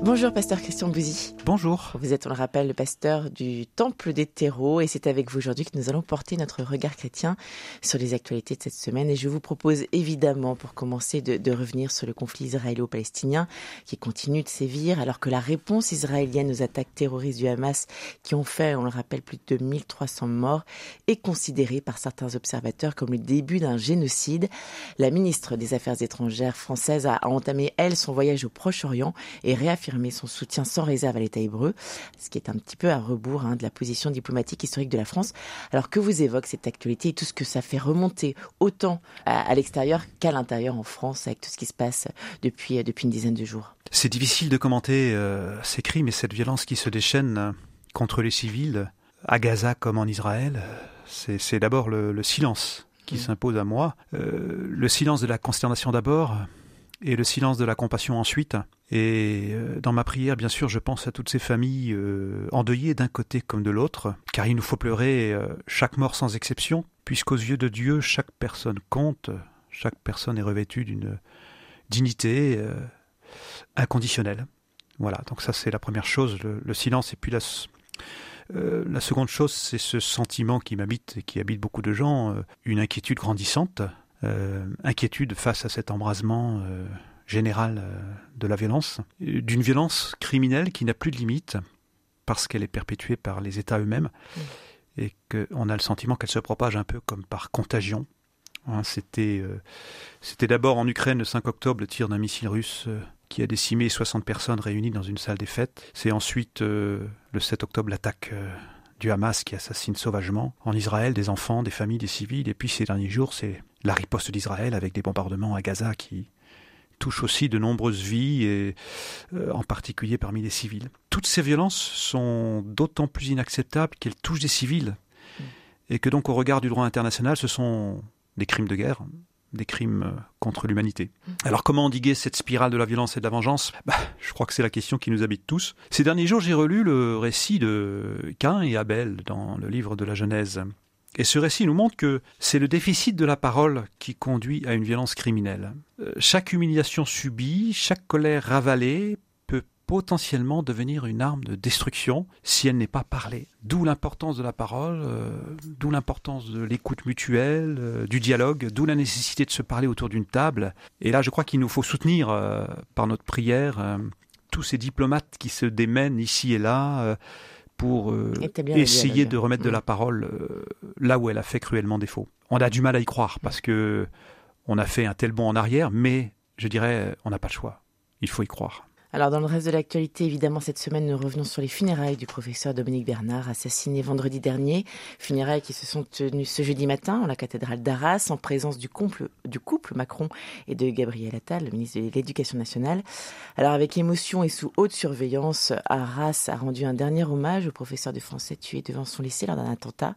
Bonjour, pasteur Christian Bouzy. Bonjour. Vous êtes, on le rappelle, le pasteur du Temple des terreaux et c'est avec vous aujourd'hui que nous allons porter notre regard chrétien sur les actualités de cette semaine. Et je vous propose évidemment, pour commencer, de, de revenir sur le conflit israélo-palestinien qui continue de sévir alors que la réponse israélienne aux attaques terroristes du Hamas qui ont fait, on le rappelle, plus de 1300 morts est considérée par certains observateurs comme le début d'un génocide. La ministre des Affaires étrangères française a entamé, elle, son voyage au Proche-Orient et réaffirmé son soutien sans réserve à l'État hébreu, ce qui est un petit peu à rebours hein, de la position diplomatique historique de la France. Alors que vous évoque cette actualité et tout ce que ça fait remonter autant à, à l'extérieur qu'à l'intérieur en France avec tout ce qui se passe depuis, depuis une dizaine de jours? C'est difficile de commenter euh, ces crimes et cette violence qui se déchaîne euh, contre les civils, à Gaza comme en Israël. C'est d'abord le, le, silence qui mmh. s'impose à moi, euh, le silence de la consternation d'abord, et le silence de la compassion ensuite. Et euh, dans ma prière, bien sûr, je pense à toutes ces familles euh, endeuillées d'un côté comme de l'autre, car il nous faut pleurer euh, chaque mort sans exception, puisqu'aux yeux de Dieu, chaque personne compte, chaque personne est revêtue d'une dignité inconditionnelle. Voilà, donc ça c'est la première chose, le, le, silence. Et puis la, seconde chose, c'est ce sentiment qui m'habite et qui habite beaucoup de gens, une inquiétude grandissante inquiétude face à cet embrasement euh, général euh, de la violence, d'une violence criminelle qui n'a plus de limite parce qu'elle est perpétuée par les États eux-mêmes mmh. et qu'on a le sentiment qu'elle se propage un peu comme par contagion. Hein, c'était c'était d'abord en Ukraine le 5 octobre le tir d'un missile russe qui a décimé 60 personnes réunies dans une salle des fêtes. C'est ensuite le 7 octobre l'attaque du Hamas qui assassine sauvagement en Israël des enfants, des familles, des civils. Et puis ces derniers jours, c'est la riposte d'Israël avec des bombardements à Gaza qui touchent aussi de nombreuses vies, et euh, en particulier parmi les civils. Toutes ces violences sont d'autant plus inacceptables qu'elles touchent des civils, mm. et que donc au regard du droit international, ce sont des crimes de guerre, des crimes euh, contre l'humanité. Mm. Alors comment endiguer cette spirale de la violence et de la vengeance? Bah, Je crois que c'est la question qui nous habite tous. Ces derniers jours, j'ai relu le récit de Cain et Abel dans le livre de la Genèse. Et ce récit nous montre que c'est le déficit de la parole qui conduit à une violence criminelle. Euh, chaque humiliation subie, chaque colère ravalée peut potentiellement devenir une arme de destruction si elle n'est pas parlée. D'où l'importance de la parole, euh, d'où l'importance de l'écoute mutuelle, euh, du dialogue, d'où la nécessité de se parler autour d'une table. Et là, je crois qu'il nous faut soutenir par notre prière tous ces diplomates qui se démènent ici et là pour euh, essayer de remettre de la parole euh, là où elle a fait cruellement défaut. On a du mal à y croire parce que on a fait un tel bond en arrière, mais je dirais, on n'a pas le choix. Il faut y croire. Alors dans le reste de l'actualité, évidemment, cette semaine, nous revenons sur les funérailles du professeur Dominique Bernard, assassiné vendredi dernier. Funérailles qui se sont tenues ce jeudi matin en la cathédrale d'Arras, en présence du couple, du couple Macron et de Gabriel Attal, le ministre de l'Éducation nationale. Alors avec émotion et sous haute surveillance, Arras a rendu un dernier hommage au professeur de français tué devant son lycée lors d'un attentat.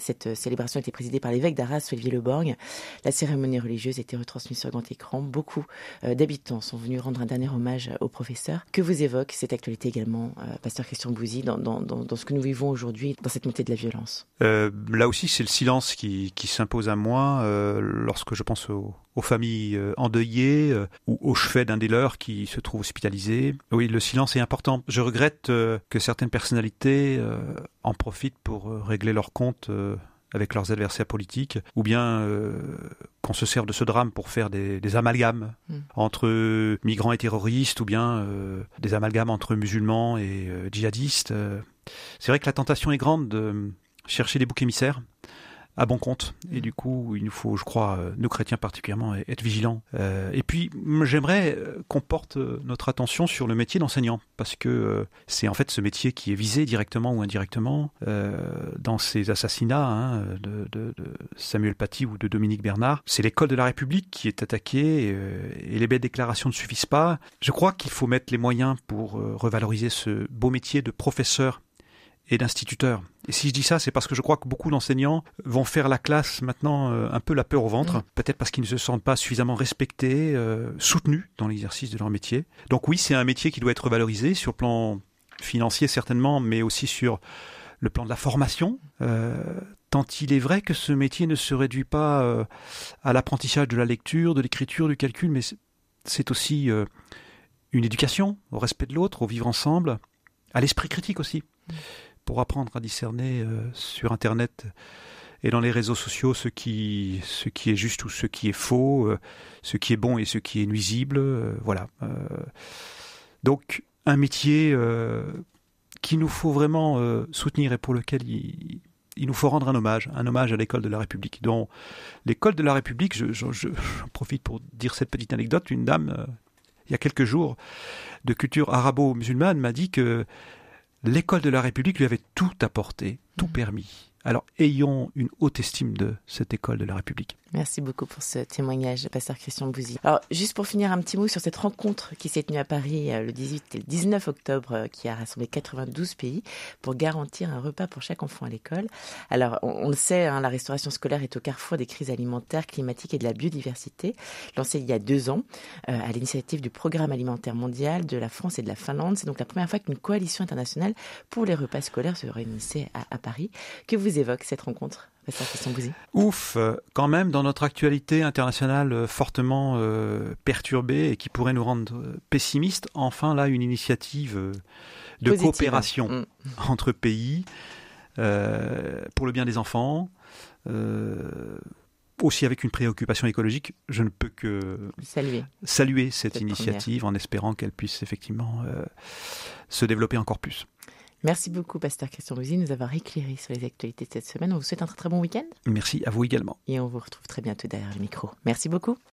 Cette célébration été présidée par l'évêque d'Arras, Olivier Leborgne. La cérémonie religieuse été retransmise sur grand écran. Beaucoup euh, d'habitants sont venus rendre un dernier hommage au professeur. Que vous évoque cette actualité également, euh, Pasteur Christian Bouzy, dans, ce que nous vivons aujourd'hui, dans cette montée de la violence? Euh, Là aussi, c'est le silence qui, s'impose à moi euh, lorsque je pense aux, familles endeuillées ou au chevet d'un des leurs qui se trouve hospitalisé. Oui, le silence est important. Je regrette que certaines personnalités en profitent pour régler leurs comptes avec leurs adversaires politiques, ou bien euh, qu'on se serve de ce drame pour faire des, des amalgames mm. entre migrants et terroristes, ou bien euh, des amalgames entre musulmans et euh, djihadistes. C'est vrai que la tentation est grande de chercher des boucs émissaires à bon compte. Et du coup, il nous faut, je crois, nous chrétiens particulièrement, être vigilants. Euh, et puis, j'aimerais qu'on porte notre attention sur le métier d'enseignant, parce que euh, c'est en fait ce métier qui est visé directement ou indirectement euh, dans ces assassinats hein, de, Samuel Paty ou de Dominique Bernard. C'est l'école de la République qui est attaquée, euh, et les belles déclarations ne suffisent pas. Je crois qu'il faut mettre les moyens pour euh, revaloriser ce beau métier de professeur et d'instituteurs. Et si je dis ça, c'est parce que je crois que beaucoup d'enseignants vont faire la classe maintenant euh, un peu la peur au ventre, mmh. peut-être parce qu'ils ne se sentent pas suffisamment respectés, euh, soutenus dans l'exercice de leur métier. Donc oui, c'est un métier qui doit être valorisé sur le plan financier certainement, mais aussi sur le plan de la formation, tant il est vrai que ce métier ne se réduit pas à l'apprentissage de la lecture, de l'écriture, du calcul, mais c'est aussi une éducation au respect de l'autre, au vivre ensemble, à l'esprit critique aussi, pour apprendre à discerner sur Internet et dans les réseaux sociaux ce qui, ce qui est juste ou ce qui est faux, euh, ce qui est bon et ce qui est nuisible. Euh, voilà. Euh. donc un métier qu'il nous faut vraiment soutenir et pour lequel il, il, nous faut rendre un hommage, un hommage à l'école de la République. Dont l'école de la République, je, profite pour dire cette petite anecdote, une dame, il y a quelques jours, de culture arabo-musulmane, m'a dit que l'école de la République lui avait tout apporté, tout mmh. permis. Alors ayons une haute estime de cette école de la République. Merci beaucoup pour ce témoignage, pasteur Christian Bouzy. Alors, juste pour finir, un petit mot sur cette rencontre qui s'est tenue à Paris euh, le 18 et le 19 octobre, euh, qui a rassemblé 92 pays pour garantir un repas pour chaque enfant à l'école. Alors, on, le sait, hein, la restauration scolaire est au carrefour des crises alimentaires, climatiques et de la biodiversité. Lancée il y a deux ans, euh, à l'initiative du Programme alimentaire mondial de la France et de la Finlande. C'est donc la première fois qu'une coalition internationale pour les repas scolaires se réunissait à, à Paris. Que vous évoque cette rencontre Ouf, quand même, dans notre actualité internationale euh, fortement euh, perturbée et qui pourrait nous rendre euh, pessimistes, enfin là, une initiative de coopération mm. entre pays pour le bien des enfants. aussi avec une préoccupation écologique, je ne peux que saluer, saluer cette, initiative en espérant qu'elle puisse effectivement se développer encore plus. Merci beaucoup, Pasteur Christian Louisy, de nous avoir éclairé sur les actualités de cette semaine. On vous souhaite un très, très bon week-end. Merci à vous également. Et on vous retrouve très bientôt derrière le micro. Merci beaucoup.